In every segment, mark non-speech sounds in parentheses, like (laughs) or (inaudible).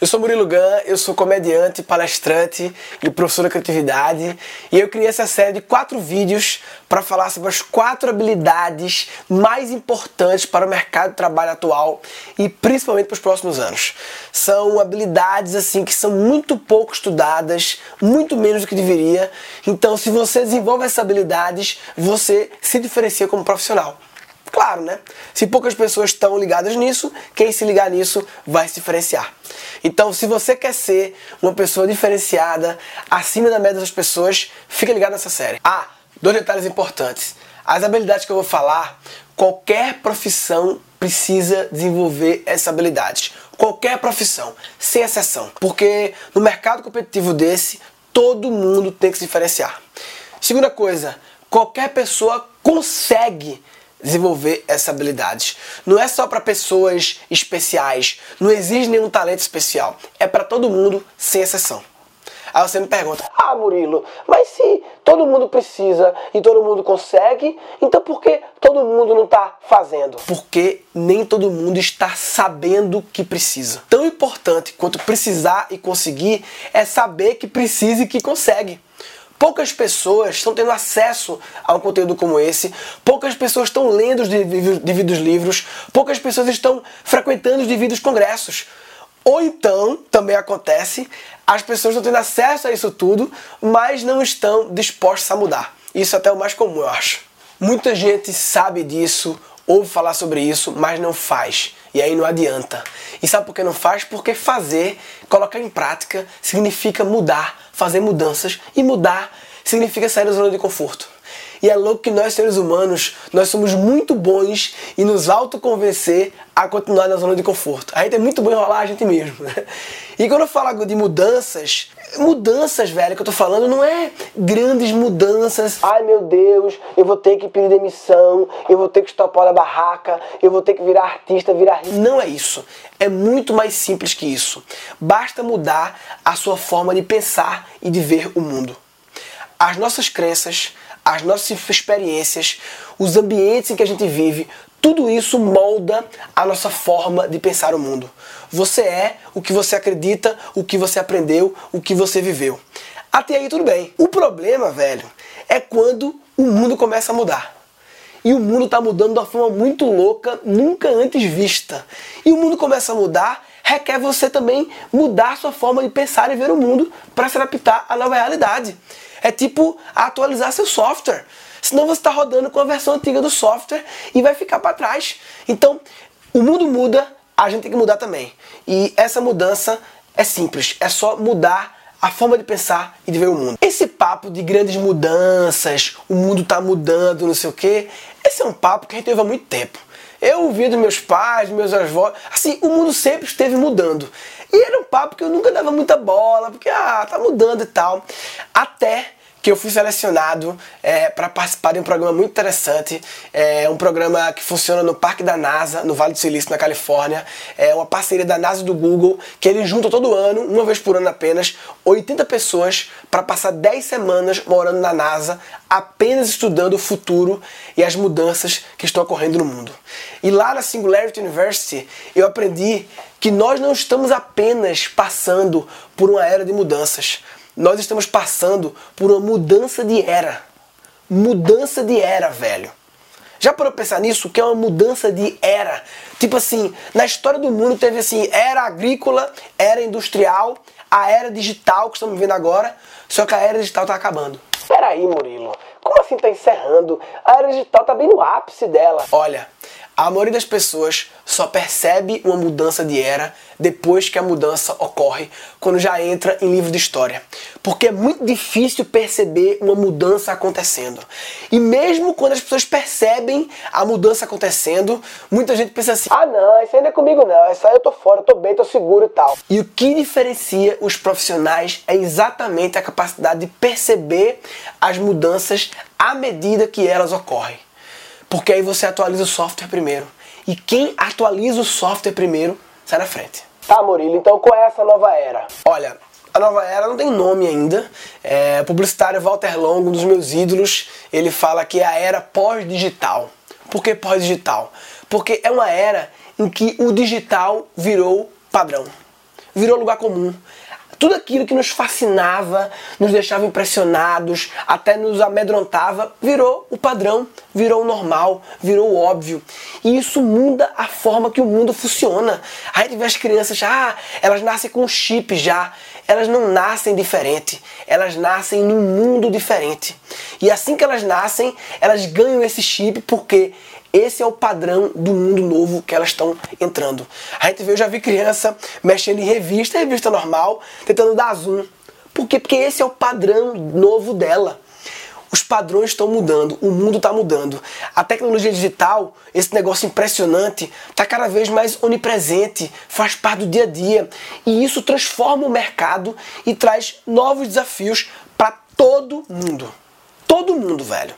Eu sou Murilo Gun, eu sou comediante, palestrante e professor da criatividade e eu criei essa série de quatro vídeos para falar sobre as quatro habilidades mais importantes para o mercado de trabalho atual e principalmente para os próximos anos. São habilidades assim que são muito pouco estudadas, muito menos do que deveria. Então, se você desenvolve essas habilidades, você se diferencia como profissional. Claro, né? Se poucas pessoas estão ligadas nisso, quem se ligar nisso vai se diferenciar. Então, se você quer ser uma pessoa diferenciada, acima da média das pessoas, fica ligado nessa série. Ah, dois detalhes importantes. As habilidades que eu vou falar, qualquer profissão precisa desenvolver essas habilidades. Qualquer profissão, sem exceção. Porque no mercado competitivo desse, todo mundo tem que se diferenciar. Segunda coisa, qualquer pessoa consegue desenvolver essa habilidade. Não é só para pessoas especiais, não exige nenhum talento especial. É para todo mundo, sem exceção. Aí você me pergunta: "Ah, Murilo, mas se todo mundo precisa e todo mundo consegue, então por que todo mundo não está fazendo?" Porque nem todo mundo está sabendo que precisa. Tão importante quanto precisar e conseguir é saber que precisa e que consegue. Poucas pessoas estão tendo acesso a um conteúdo como esse, poucas pessoas estão lendo os devidos livros, poucas pessoas estão frequentando os devidos congressos. Ou então, também acontece, as pessoas estão tendo acesso a isso tudo, mas não estão dispostas a mudar. Isso é até o mais comum, eu acho. Muita gente sabe disso, ouve falar sobre isso, mas não faz. E aí não adianta. E sabe por que não faz? Porque fazer, colocar em prática, significa mudar, fazer mudanças. E mudar significa sair da zona de conforto. E é louco que nós, seres humanos, nós somos muito bons em nos autoconvencer a continuar na zona de conforto. A gente é muito bom enrolar a gente mesmo. Né? E quando eu falo de mudanças, mudanças, velho, que eu tô falando não é grandes mudanças. Ai meu Deus, eu vou ter que pedir demissão, eu vou ter que estopar da barraca, eu vou ter que virar artista, virar. Não é isso. É muito mais simples que isso. Basta mudar a sua forma de pensar e de ver o mundo. As nossas crenças, as nossas experiências, os ambientes em que a gente vive, tudo isso molda a nossa forma de pensar o mundo. Você é o que você acredita, o que você aprendeu, o que você viveu. Até aí tudo bem. O problema, velho, é quando o mundo começa a mudar. E o mundo está mudando de uma forma muito louca, nunca antes vista. E o mundo começa a mudar, requer você também mudar sua forma de pensar e ver o mundo para se adaptar à nova realidade. É tipo atualizar seu software. Senão você está rodando com a versão antiga do software e vai ficar para trás. Então, o mundo muda, a gente tem que mudar também. E essa mudança é simples, é só mudar a forma de pensar e de ver o mundo. Esse papo de grandes mudanças, o mundo está mudando, não sei o que, esse é um papo que a gente teve há muito tempo. Eu ouvi dos meus pais, dos meus avós, assim, o mundo sempre esteve mudando. E era um papo que eu nunca dava muita bola, porque ah, tá mudando e tal. Até que eu fui selecionado é, para participar de um programa muito interessante, é um programa que funciona no Parque da NASA, no Vale do Silício, na Califórnia. É uma parceria da NASA e do Google, que eles juntam todo ano, uma vez por ano apenas, 80 pessoas para passar 10 semanas morando na NASA, apenas estudando o futuro e as mudanças que estão ocorrendo no mundo. E lá na Singularity University eu aprendi que nós não estamos apenas passando por uma era de mudanças, nós estamos passando por uma mudança de era. Mudança de era, velho. Já parou pra pensar nisso? Que é uma mudança de era. Tipo assim, na história do mundo teve assim, era agrícola, era industrial, a era digital que estamos vivendo agora, só que a era digital tá acabando. Peraí, Murilo, como assim tá encerrando? A era digital tá bem no ápice dela. Olha, a maioria das pessoas só percebe uma mudança de era depois que a mudança ocorre, quando já entra em livro de história. Porque é muito difícil perceber uma mudança acontecendo. E mesmo quando as pessoas percebem a mudança acontecendo, muita gente pensa assim: ah, não, isso ainda é comigo não, isso aí eu tô fora, eu tô bem, tô seguro e tal. E o que diferencia os profissionais é exatamente a capacidade de perceber as mudanças à medida que elas ocorrem. Porque aí você atualiza o software primeiro. E quem atualiza o software primeiro sai na frente. Tá, Murilo, então qual é essa nova era? Olha, a nova era não tem nome ainda. É, o publicitário Walter Long, um dos meus ídolos, ele fala que é a era pós-digital. Por que pós-digital? Porque é uma era em que o digital virou padrão virou lugar comum. Tudo aquilo que nos fascinava, nos deixava impressionados, até nos amedrontava, virou o padrão, virou o normal, virou o óbvio. E isso muda a forma que o mundo funciona. A gente vê as crianças, ah, elas nascem com chip já. Elas não nascem diferente, elas nascem num mundo diferente. E assim que elas nascem, elas ganham esse chip porque esse é o padrão do mundo novo que elas estão entrando. A gente vê, eu já vi criança mexendo em revista, revista normal, tentando dar zoom. Por quê? Porque esse é o padrão novo dela. Os padrões estão mudando, o mundo está mudando. A tecnologia digital, esse negócio impressionante, está cada vez mais onipresente, faz parte do dia a dia. E isso transforma o mercado e traz novos desafios para todo mundo. Todo mundo, velho.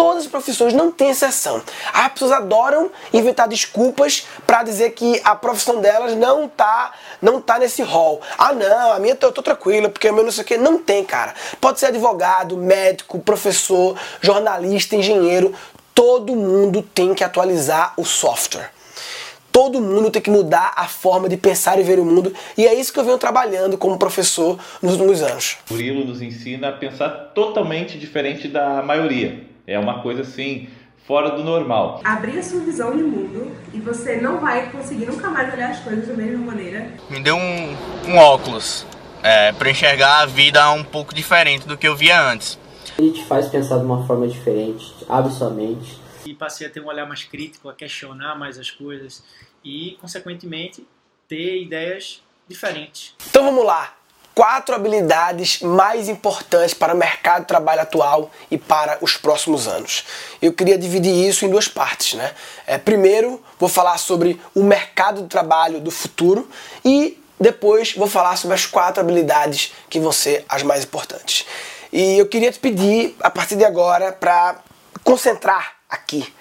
Todas as profissões não tem exceção. As pessoas adoram inventar desculpas para dizer que a profissão delas não tá, não tá nesse rol. Ah, não, a minha eu tô tranquila, porque o meu não sei o que. Não tem, cara. Pode ser advogado, médico, professor, jornalista, engenheiro. Todo mundo tem que atualizar o software. Todo mundo tem que mudar a forma de pensar e ver o mundo, e é isso que eu venho trabalhando como professor nos últimos anos. O Murilo nos ensina a pensar totalmente diferente da maioria. É uma coisa assim fora do normal. Abrir a sua visão de mundo e você não vai conseguir nunca mais olhar as coisas da mesma maneira. Me deu um, um óculos é, para enxergar a vida um pouco diferente do que eu via antes. Ele te faz pensar de uma forma diferente, abre sua mente. E passei a ter um olhar mais crítico, a questionar mais as coisas e, consequentemente, ter ideias diferentes. Então vamos lá quatro habilidades mais importantes para o mercado de trabalho atual e para os próximos anos. Eu queria dividir isso em duas partes. Né? É, primeiro, vou falar sobre o mercado de trabalho do futuro e depois vou falar sobre as quatro habilidades que vão ser as mais importantes. E eu queria te pedir, a partir de agora, para concentrar aqui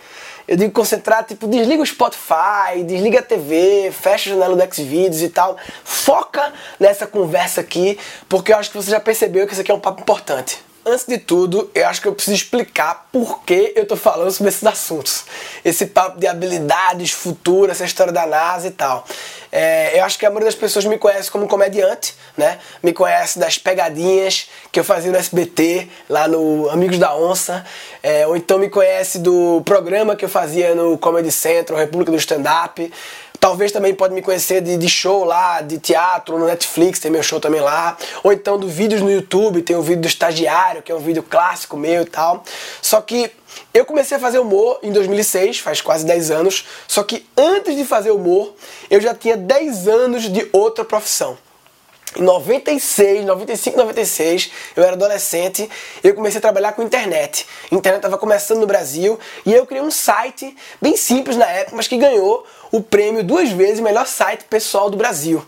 eu digo concentrar, tipo, desliga o Spotify, desliga a TV, fecha a janela do Xvideos e tal. Foca nessa conversa aqui, porque eu acho que você já percebeu que isso aqui é um papo importante. Antes de tudo, eu acho que eu preciso explicar por que eu tô falando sobre esses assuntos. Esse papo de habilidades futuras, essa história da NASA e tal. É, eu acho que a maioria das pessoas me conhece como comediante, né? Me conhece das pegadinhas que eu fazia no SBT, lá no Amigos da Onça. É, ou então me conhece do programa que eu fazia no Comedy Central, República do Stand Up. Talvez também pode me conhecer de, de, show lá, de teatro no Netflix, tem meu show também lá. Ou então do vídeos no YouTube, tem o vídeo do estagiário, que é um vídeo clássico meu e tal. Só que eu comecei a fazer humor em 2006, faz quase 10 anos. Só que antes de fazer humor, eu já tinha 10 anos de outra profissão. Em 96, 95, 96, eu era adolescente, eu comecei a trabalhar com internet. A internet estava começando no Brasil e eu criei um site bem simples na época, mas que ganhou o prêmio duas vezes melhor site pessoal do Brasil.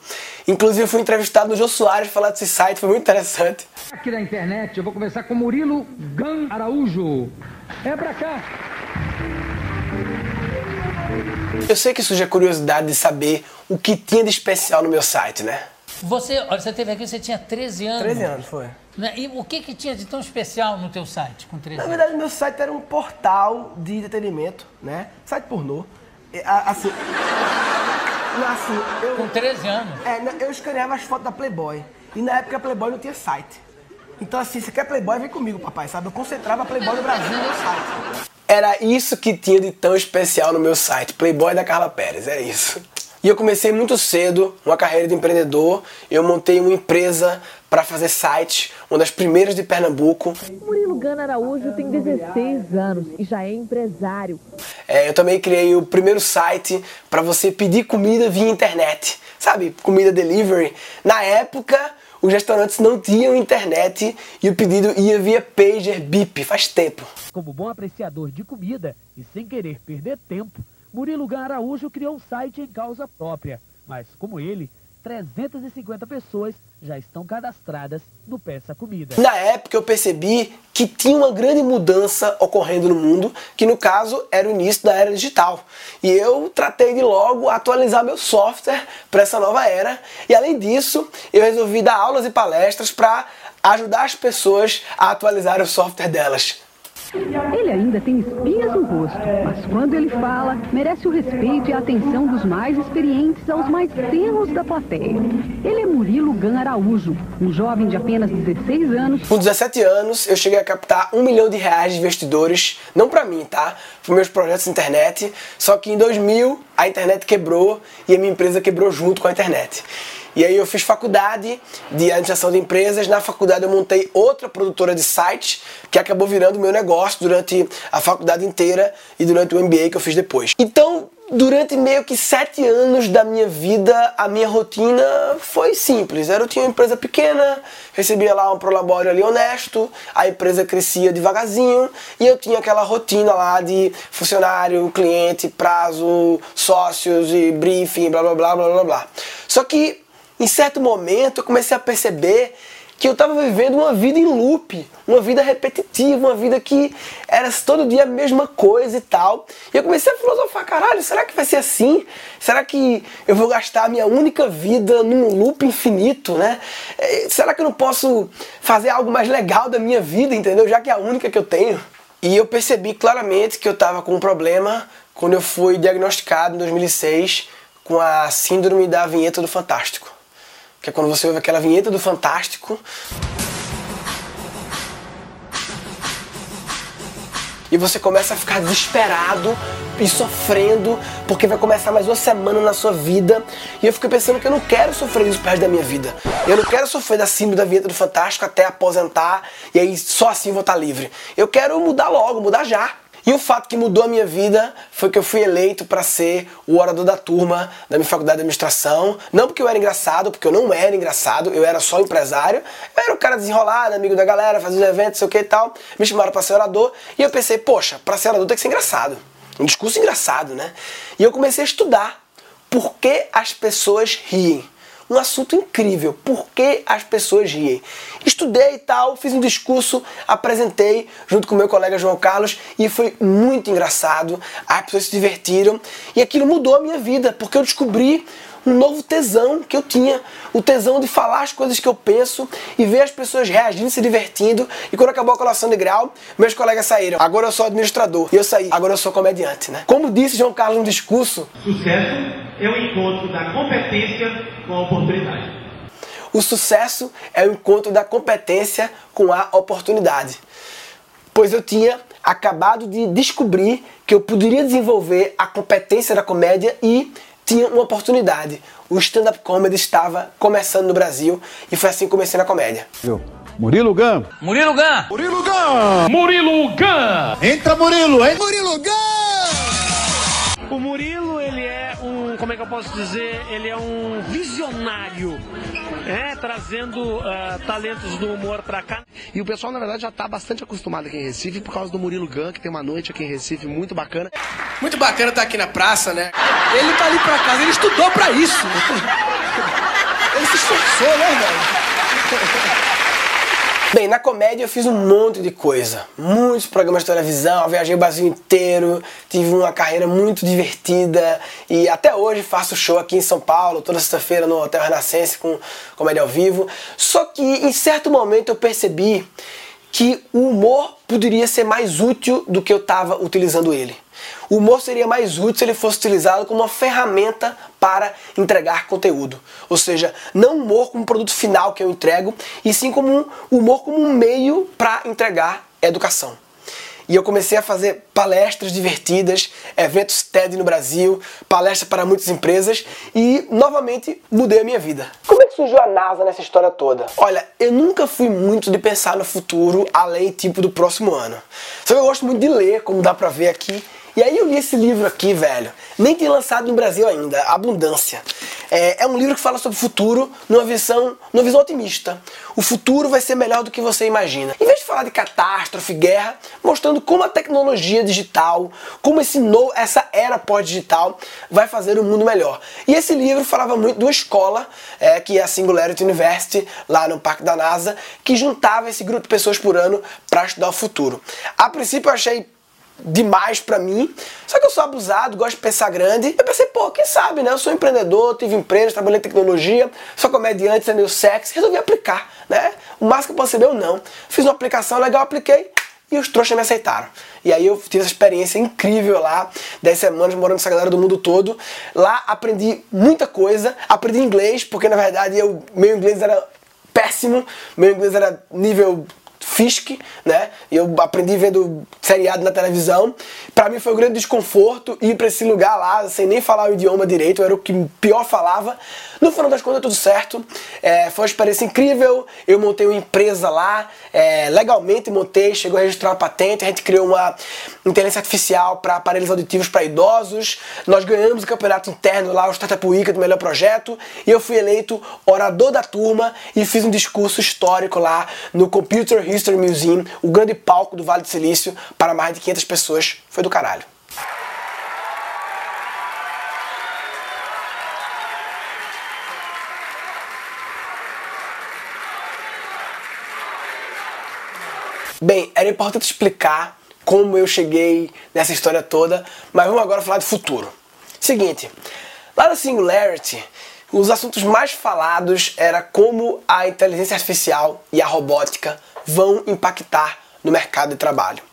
Inclusive eu fui entrevistado no Jô Soares para falar desse site, foi muito interessante. Aqui na internet, eu vou começar com Murilo Gan Araújo. É pra cá. Eu sei que surge a curiosidade de saber o que tinha de especial no meu site, né? Você, olha, você teve aqui, você tinha 13 anos. 13 anos, foi. Né? E o que, que tinha de tão especial no teu site com 13 Na anos? verdade, meu site era um portal de entretenimento, né? Site pornô. Assim, assim eu, com 13 anos? É, eu escaneava as fotos da Playboy. E na época a Playboy não tinha site. Então assim, se quer Playboy, vem comigo, papai, sabe? Eu concentrava a Playboy no Brasil no meu site. Era isso que tinha de tão especial no meu site, Playboy da Carla Pérez, é isso. E eu comecei muito cedo uma carreira de empreendedor. Eu montei uma empresa para fazer site, uma das primeiras de Pernambuco. Murilo Gana Araújo tem 16 anos e já é empresário. É, eu também criei o primeiro site para você pedir comida via internet, sabe? Comida delivery. Na época, os restaurantes não tinham internet e o pedido ia via pager bip, faz tempo. Como bom apreciador de comida e sem querer perder tempo, Murilo Gan Araújo criou um site em causa própria, mas como ele, 350 pessoas já estão cadastradas no Peça Comida. Na época eu percebi que tinha uma grande mudança ocorrendo no mundo, que no caso era o início da era digital. E eu tratei de logo atualizar meu software para essa nova era. E além disso, eu resolvi dar aulas e palestras para ajudar as pessoas a atualizar o software delas. Ele ainda tem espinhas no rosto, mas quando ele fala, merece o respeito e a atenção dos mais experientes aos mais tenros da plateia. Ele é Murilo Gan Araújo, um jovem de apenas 16 anos. Com 17 anos, eu cheguei a captar um milhão de reais de investidores, não para mim, tá? Para meus projetos de internet. Só que em 2000 a internet quebrou e a minha empresa quebrou junto com a internet. E aí eu fiz faculdade de administração de empresas. Na faculdade eu montei outra produtora de sites que acabou virando meu negócio durante a faculdade inteira e durante o MBA que eu fiz depois. Então, durante meio que sete anos da minha vida, a minha rotina foi simples. Eu tinha uma empresa pequena, recebia lá um prolabório ali honesto, a empresa crescia devagarzinho e eu tinha aquela rotina lá de funcionário, cliente, prazo, sócios e briefing, blá blá blá blá blá blá. Só que em certo momento eu comecei a perceber que eu estava vivendo uma vida em loop, uma vida repetitiva, uma vida que era todo dia a mesma coisa e tal. E eu comecei a filosofar, caralho, será que vai ser assim? Será que eu vou gastar a minha única vida num loop infinito, né? É, será que eu não posso fazer algo mais legal da minha vida, entendeu? Já que é a única que eu tenho. E eu percebi claramente que eu estava com um problema quando eu fui diagnosticado em 2006 com a síndrome da vinheta do Fantástico que é quando você ouve aquela vinheta do Fantástico. E você começa a ficar desesperado e sofrendo, porque vai começar mais uma semana na sua vida. E eu fico pensando que eu não quero sofrer isso perto da minha vida. Eu não quero sofrer da síndrome da vinheta do Fantástico até aposentar e aí só assim vou estar livre. Eu quero mudar logo, mudar já. E o fato que mudou a minha vida foi que eu fui eleito para ser o orador da turma da minha faculdade de administração. Não porque eu era engraçado, porque eu não era engraçado, eu era só empresário. Eu era o cara desenrolado, amigo da galera, fazia os eventos, sei o que e tal. Me chamaram para ser orador e eu pensei, poxa, para ser orador tem que ser engraçado. Um discurso engraçado, né? E eu comecei a estudar por que as pessoas riem um assunto incrível. Por que as pessoas riem? Estudei e tal, fiz um discurso, apresentei junto com meu colega João Carlos e foi muito engraçado. As pessoas se divertiram e aquilo mudou a minha vida, porque eu descobri um novo tesão que eu tinha, o tesão de falar as coisas que eu penso e ver as pessoas reagindo, se divertindo. E quando acabou a colação de grau, meus colegas saíram. Agora eu sou administrador. E eu saí. Agora eu sou comediante, né? Como disse João Carlos no discurso, sucesso é o encontro da competência com a oportunidade. O sucesso é o encontro da competência com a oportunidade. Pois eu tinha acabado de descobrir que eu poderia desenvolver a competência da comédia e tinha uma oportunidade. O stand-up comedy estava começando no Brasil e foi assim que comecei na comédia. Murilo Gun. Murilo Gun. Murilo Gun. Murilo Gun. Entra Murilo, hein? Murilo Gun. O Murilo, ele é um, como é que eu posso dizer? Ele é um visionário é, trazendo uh, talentos do humor pra cá. E o pessoal, na verdade, já tá bastante acostumado aqui em Recife por causa do Murilo Gun, que tem uma noite aqui em Recife muito bacana. Muito bacana estar tá aqui na praça, né? Ele tá ali pra casa, ele estudou pra isso. (laughs) Ele se esforçou, né, velho? Bem, na comédia eu fiz um monte de coisa. Muitos programas de televisão, viajei o Brasil inteiro, tive uma carreira muito divertida e até hoje faço show aqui em São Paulo, toda sexta-feira no Hotel Renascença com comédia ao vivo. Só que em certo momento eu percebi que o humor poderia ser mais útil do que eu estava utilizando ele. O humor seria mais útil se ele fosse utilizado como uma ferramenta para entregar conteúdo. Ou seja, não humor como produto final que eu entrego, e sim como um humor como um meio para entregar educação. E eu comecei a fazer palestras divertidas, eventos TED no Brasil, palestras para muitas empresas e novamente mudei a minha vida. Como é que surgiu a NASA nessa história toda? Olha, eu nunca fui muito de pensar no futuro além tipo do próximo ano. Só que eu gosto muito de ler, como dá pra ver aqui, e aí eu li esse livro aqui, velho. Nem tem lançado no Brasil ainda, Abundância. É, é, um livro que fala sobre o futuro numa visão, numa visão otimista. O futuro vai ser melhor do que você imagina. Em vez de falar de catástrofe, guerra, mostrando como a tecnologia digital, como esse no, essa era pós-digital vai fazer o mundo melhor. E esse livro falava muito de uma escola, é, que é a Singularity University, lá no Parque da NASA, que juntava esse grupo de pessoas por ano para estudar o futuro. A princípio eu achei demais para mim. Só que eu sou abusado, gosto de pensar grande. Eu pensei, pô, quem sabe, né? Eu sou empreendedor, tive empresa, trabalhei em tecnologia, sou comediante, é meio sexy, resolvi aplicar, né? O máximo que eu posso eu não. Fiz uma aplicação legal, apliquei e os trouxas me aceitaram. E aí eu tive essa experiência incrível lá, 10 semanas morando com essa galera do mundo todo. Lá aprendi muita coisa, aprendi inglês, porque na verdade eu, meu inglês era péssimo, meu inglês era nível Fisk, né? Eu aprendi vendo seriado na televisão. Para mim foi um grande desconforto ir para esse lugar lá sem nem falar o idioma direito, eu era o que pior falava. No final das contas, tudo certo. É, foi uma experiência incrível. Eu montei uma empresa lá, é, legalmente montei, chegou a registrar uma patente. A gente criou uma inteligência artificial para aparelhos auditivos para idosos. Nós ganhamos o campeonato interno lá, o Startup Week do melhor projeto. E eu fui eleito orador da turma e fiz um discurso histórico lá no Computer History Museum, o grande palco do Vale do Silício, para mais de 500 pessoas. Foi do caralho. Bem, era importante explicar como eu cheguei nessa história toda, mas vamos agora falar de futuro. Seguinte, lá na Singularity, os assuntos mais falados era como a inteligência artificial e a robótica vão impactar no mercado de trabalho.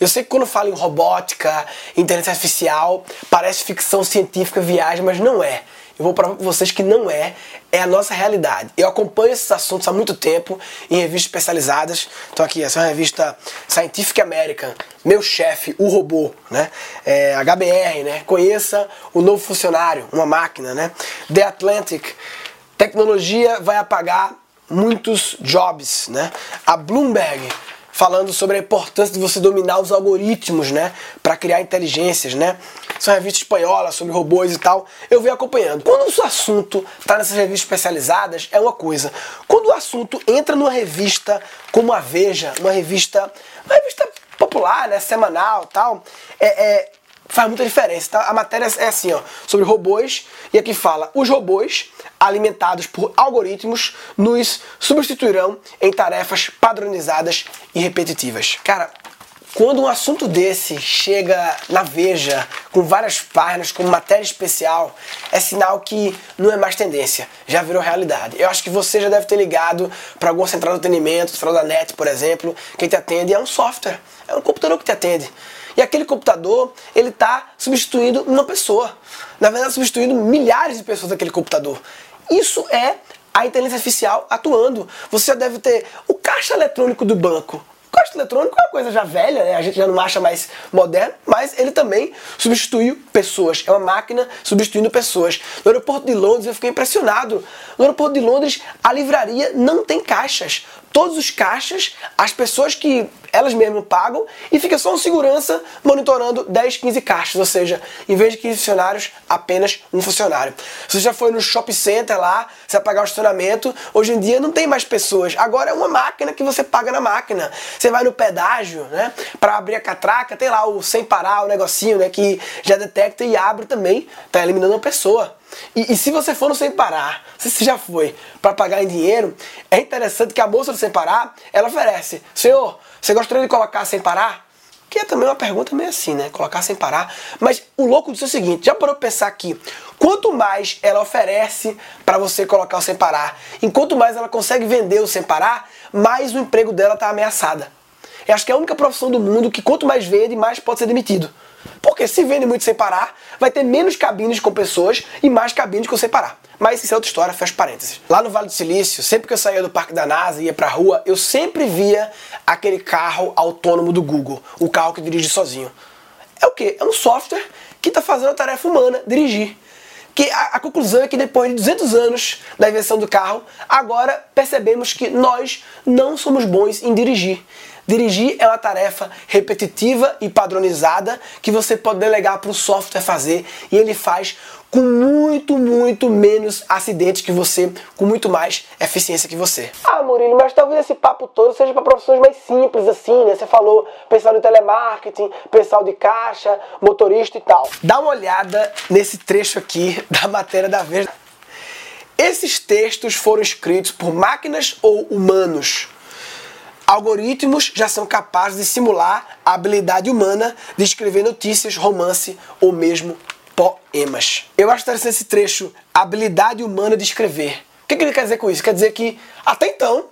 Eu sei que quando falo em robótica, inteligência artificial, parece ficção científica, viagem, mas não é. Eu vou provar para vocês que não é, é a nossa realidade. Eu acompanho esses assuntos há muito tempo em revistas especializadas. Então aqui, essa é uma revista Scientific American, meu chefe, o robô, né? É, HBR, né? Conheça o novo funcionário, uma máquina, né? The Atlantic, tecnologia vai apagar muitos jobs, né? A Bloomberg falando sobre a importância de você dominar os algoritmos, né, para criar inteligências, né? São revistas espanholas sobre robôs e tal. Eu venho acompanhando. Quando o assunto está nessas revistas especializadas, é uma coisa. Quando o assunto entra numa revista como a Veja, uma revista, uma revista popular, né, semanal, tal, é, é faz muita diferença. Tá? A matéria é assim, ó, sobre robôs, e aqui fala: os robôs alimentados por algoritmos nos substituirão em tarefas padronizadas e repetitivas. Cara, quando um assunto desse chega na Veja, com várias páginas, com matéria especial, é sinal que não é mais tendência, já virou realidade. Eu acho que você já deve ter ligado para alguma central de atendimento, central da NET, por exemplo, quem te atende é um software, é um computador que te atende. E aquele computador, ele está substituindo uma pessoa. Na verdade, substituindo milhares de pessoas daquele computador. Isso é a inteligência artificial atuando. Você já deve ter o caixa eletrônico do banco. O caixa eletrônico é uma coisa já velha, né? a gente já não acha mais moderno, mas ele também substituiu pessoas. É uma máquina substituindo pessoas. No aeroporto de Londres eu fiquei impressionado. No aeroporto de Londres a livraria não tem caixas todos os caixas, as pessoas que elas mesmas pagam e fica só um segurança monitorando 10, 15 caixas, ou seja, em vez de 15 funcionários, apenas um funcionário. Se você já foi no shopping center lá, você vai pagar o estacionamento, hoje em dia não tem mais pessoas, agora é uma máquina que você paga na máquina. Você vai no pedágio, né, para abrir a catraca, tem lá o sem parar, o negocinho, né, que já detecta e abre também, tá eliminando uma pessoa. E, e, se você for no Sem Parar, se você já foi para pagar em dinheiro, é interessante que a moça do Sem Parar, ela oferece, senhor, você gostaria de colocar sem parar? Que é também uma pergunta meio assim, né? Colocar sem parar. Mas o louco disso é o seguinte, já parou pensar aqui, quanto mais ela oferece para você colocar o sem parar, enquanto mais ela consegue vender o sem parar, mais o emprego dela está ameaçada. Eu acho que é a única profissão do mundo que quanto mais vende, mais pode ser demitido. Porque se vende muito sem parar, vai ter menos cabines com pessoas e mais cabines com sem parar. Mas isso é outra história, fecha parênteses. Lá no Vale do Silício, sempre que eu saía do parque da NASA e ia pra rua, eu sempre via aquele carro autônomo do Google, o carro que dirige sozinho. É o que? É um software que está fazendo a tarefa humana, dirigir. Que a, a, conclusão é que depois de 200 anos da invenção do carro, agora percebemos que nós não somos bons em dirigir. Dirigir é uma tarefa repetitiva e padronizada que você pode delegar para o software fazer e ele faz com muito, muito menos acidentes que você, com muito mais eficiência que você. Ah, Murilo, mas talvez esse papo todo seja para profissões mais simples, assim, né? Você falou pessoal de telemarketing, pessoal de caixa, motorista e tal. Dá uma olhada nesse trecho aqui (laughs) da matéria da Veja. Esses textos foram escritos por máquinas ou humanos? Algoritmos já são capazes de simular a habilidade humana de escrever notícias, romance ou mesmo poemas. Eu acho interessante esse trecho, habilidade humana de escrever. O que, ele quer dizer com isso? Quer dizer que até então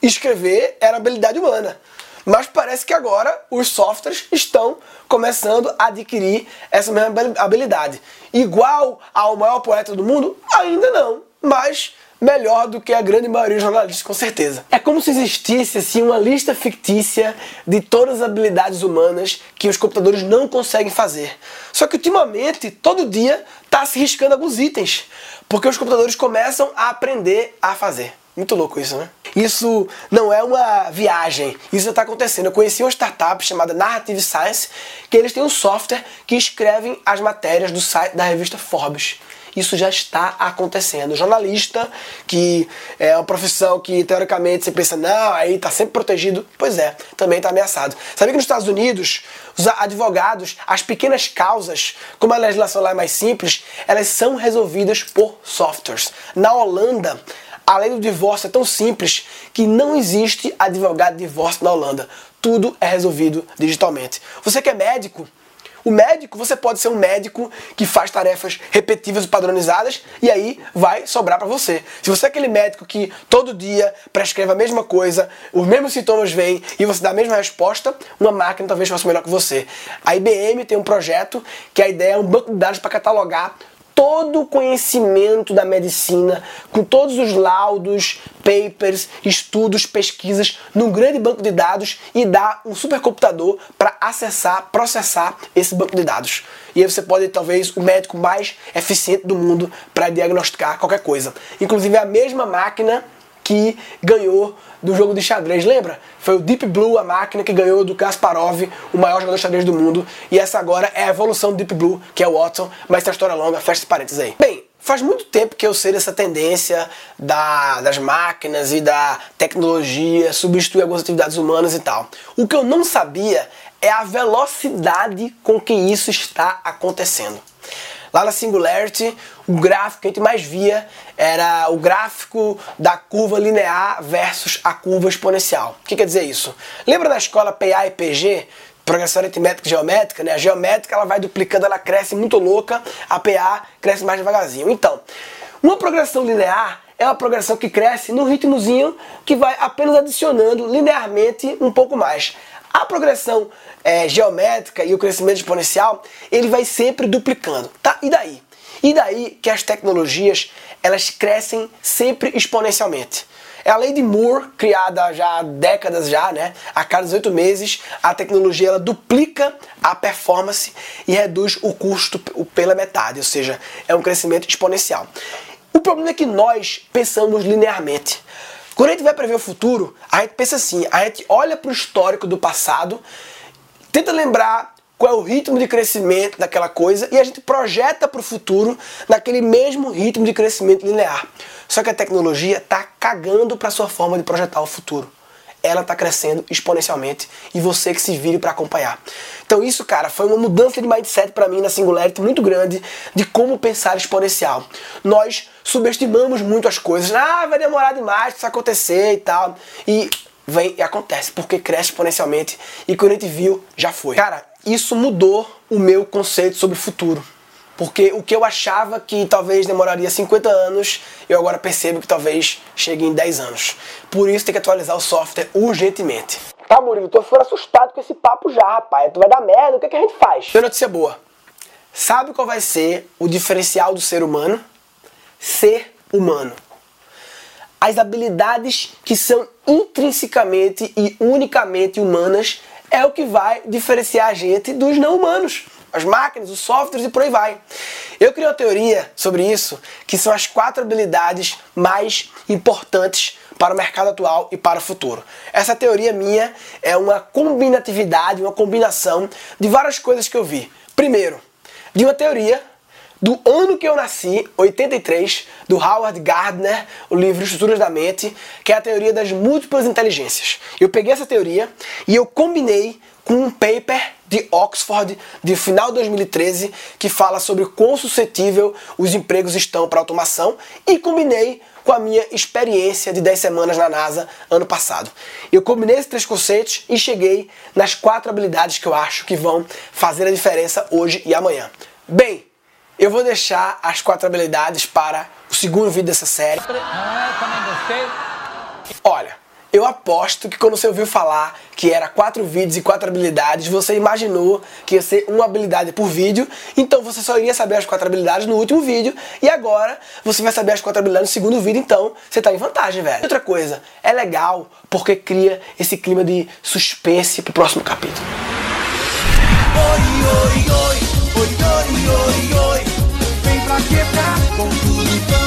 escrever era habilidade humana. Mas parece que agora os softwares estão começando a adquirir essa mesma habilidade. Igual ao maior poeta do mundo? Ainda não, mas melhor do que a grande maioria dos jornalistas, com certeza. É como se existisse assim uma lista fictícia de todas as habilidades humanas que os computadores não conseguem fazer. Só que ultimamente, todo dia, está se riscando alguns itens, porque os computadores começam a aprender a fazer. Muito louco isso, né? Isso não é uma viagem, isso está acontecendo. Eu conheci uma startup chamada Narrative Science, que eles têm um software que escrevem as matérias do site da revista Forbes. Isso já está acontecendo. jornalista, que é uma profissão que teoricamente você pensa, não, aí está sempre protegido. Pois é, também está ameaçado. Sabia que nos Estados Unidos, os advogados, as pequenas causas, como a legislação lá é mais simples, elas são resolvidas por softwares. Na Holanda, a lei do divórcio é tão simples que não existe advogado de divórcio na Holanda. Tudo é resolvido digitalmente. Você que é médico, o médico, você pode ser um médico que faz tarefas repetitivas e padronizadas e aí vai sobrar para você. Se você é aquele médico que todo dia prescreve a mesma coisa, os mesmos sintomas vêm e você dá a mesma resposta, uma máquina talvez faça melhor que você. A IBM tem um projeto que a ideia é um banco de dados para catalogar todo o conhecimento da medicina, com todos os laudos, papers, estudos, pesquisas, num grande banco de dados e dar um supercomputador para acessar, processar esse banco de dados. E aí você pode talvez o médico mais eficiente do mundo para diagnosticar qualquer coisa. Inclusive a mesma máquina que ganhou do jogo de xadrez, lembra? Foi o Deep Blue, a máquina que ganhou do Kasparov, o maior jogador de xadrez do mundo. E essa agora é a evolução do Deep Blue, que é o Watson, mas essa história longa, fecha esse parênteses aí. Bem, faz muito tempo que eu sei dessa tendência da, das máquinas e da tecnologia substituir algumas atividades humanas e tal. O que eu não sabia é a velocidade com que isso está acontecendo. Lá na Singularity, o gráfico que a gente mais via era o gráfico da curva linear versus a curva exponencial. O que quer dizer isso? Lembra da escola PA e PG? progressão aritmétrica e geométrica, né? A geométrica ela vai duplicando, ela cresce muito louca, a PA cresce mais devagarzinho. Então, uma progressão linear é uma progressão que cresce num ritmozinho que vai apenas adicionando linearmente um pouco mais. A progressão é, geométrica e o crescimento exponencial, ele vai sempre duplicando, tá? E daí? E daí que as tecnologias, elas crescem sempre exponencialmente. É a lei de Moore, criada já há décadas já, né? A cada 18 meses, a tecnologia ela duplica a performance e reduz o custo pela metade, ou seja, é um crescimento exponencial. O problema é que nós pensamos linearmente. Quando a gente vai prever o futuro, a gente pensa assim, a gente olha para o histórico do passado, tenta lembrar qual é o ritmo de crescimento daquela coisa e a gente projeta para o futuro naquele mesmo ritmo de crescimento linear. Só que a tecnologia está cagando para sua forma de projetar o futuro ela está crescendo exponencialmente e você que se vire para acompanhar. Então isso, cara, foi uma mudança de mindset para mim na Singularity muito grande de como pensar exponencial. Nós subestimamos muito as coisas. Ah, vai demorar demais isso acontecer e tal. E vem e acontece, porque cresce exponencialmente e quando a gente viu, já foi. Cara, isso mudou o meu conceito sobre o futuro. Porque o que eu achava que talvez demoraria 50 anos, eu agora percebo que talvez chegue em 10 anos. Por isso tem que atualizar o software urgentemente. Tá, Murilo, tô ficando assustado com esse papo já, rapaz. Tu vai dar merda, o que, é que a gente faz? Tem notícia boa. Sabe qual vai ser o diferencial do ser humano? Ser humano. As habilidades que são intrinsecamente e unicamente humanas é o que vai diferenciar a gente dos não humanos as máquinas, os softwares e por aí vai. Eu criei uma teoria sobre isso, que são as quatro habilidades mais importantes para o mercado atual e para o futuro. Essa teoria minha é uma combinatividade, uma combinação de várias coisas que eu vi. Primeiro, de uma teoria do ano que eu nasci, 83, do Howard Gardner, o livro Estruturas da Mente, que é a teoria das múltiplas inteligências. Eu peguei essa teoria e eu combinei com um paper de Oxford de final de 2013 que fala sobre quão suscetível os empregos estão para automação e combinei com a minha experiência de 10 semanas na NASA ano passado. Eu combinei esses três conceitos e cheguei nas quatro habilidades que eu acho que vão fazer a diferença hoje e amanhã. Bem, eu vou deixar as quatro habilidades para o segundo vídeo dessa série. Gostei. Olha, eu aposto que quando você ouviu falar que era quatro vídeos e quatro habilidades, você imaginou que ia ser uma habilidade por vídeo, então você só iria saber as quatro habilidades no último vídeo, e agora você vai saber as quatro habilidades no segundo vídeo, então você está em vantagem, velho. Outra coisa, é legal porque cria esse clima de suspense pro próximo capítulo. Oi, oi, oi, oi, oi, oi, oi, vem pra quebrar com tudo.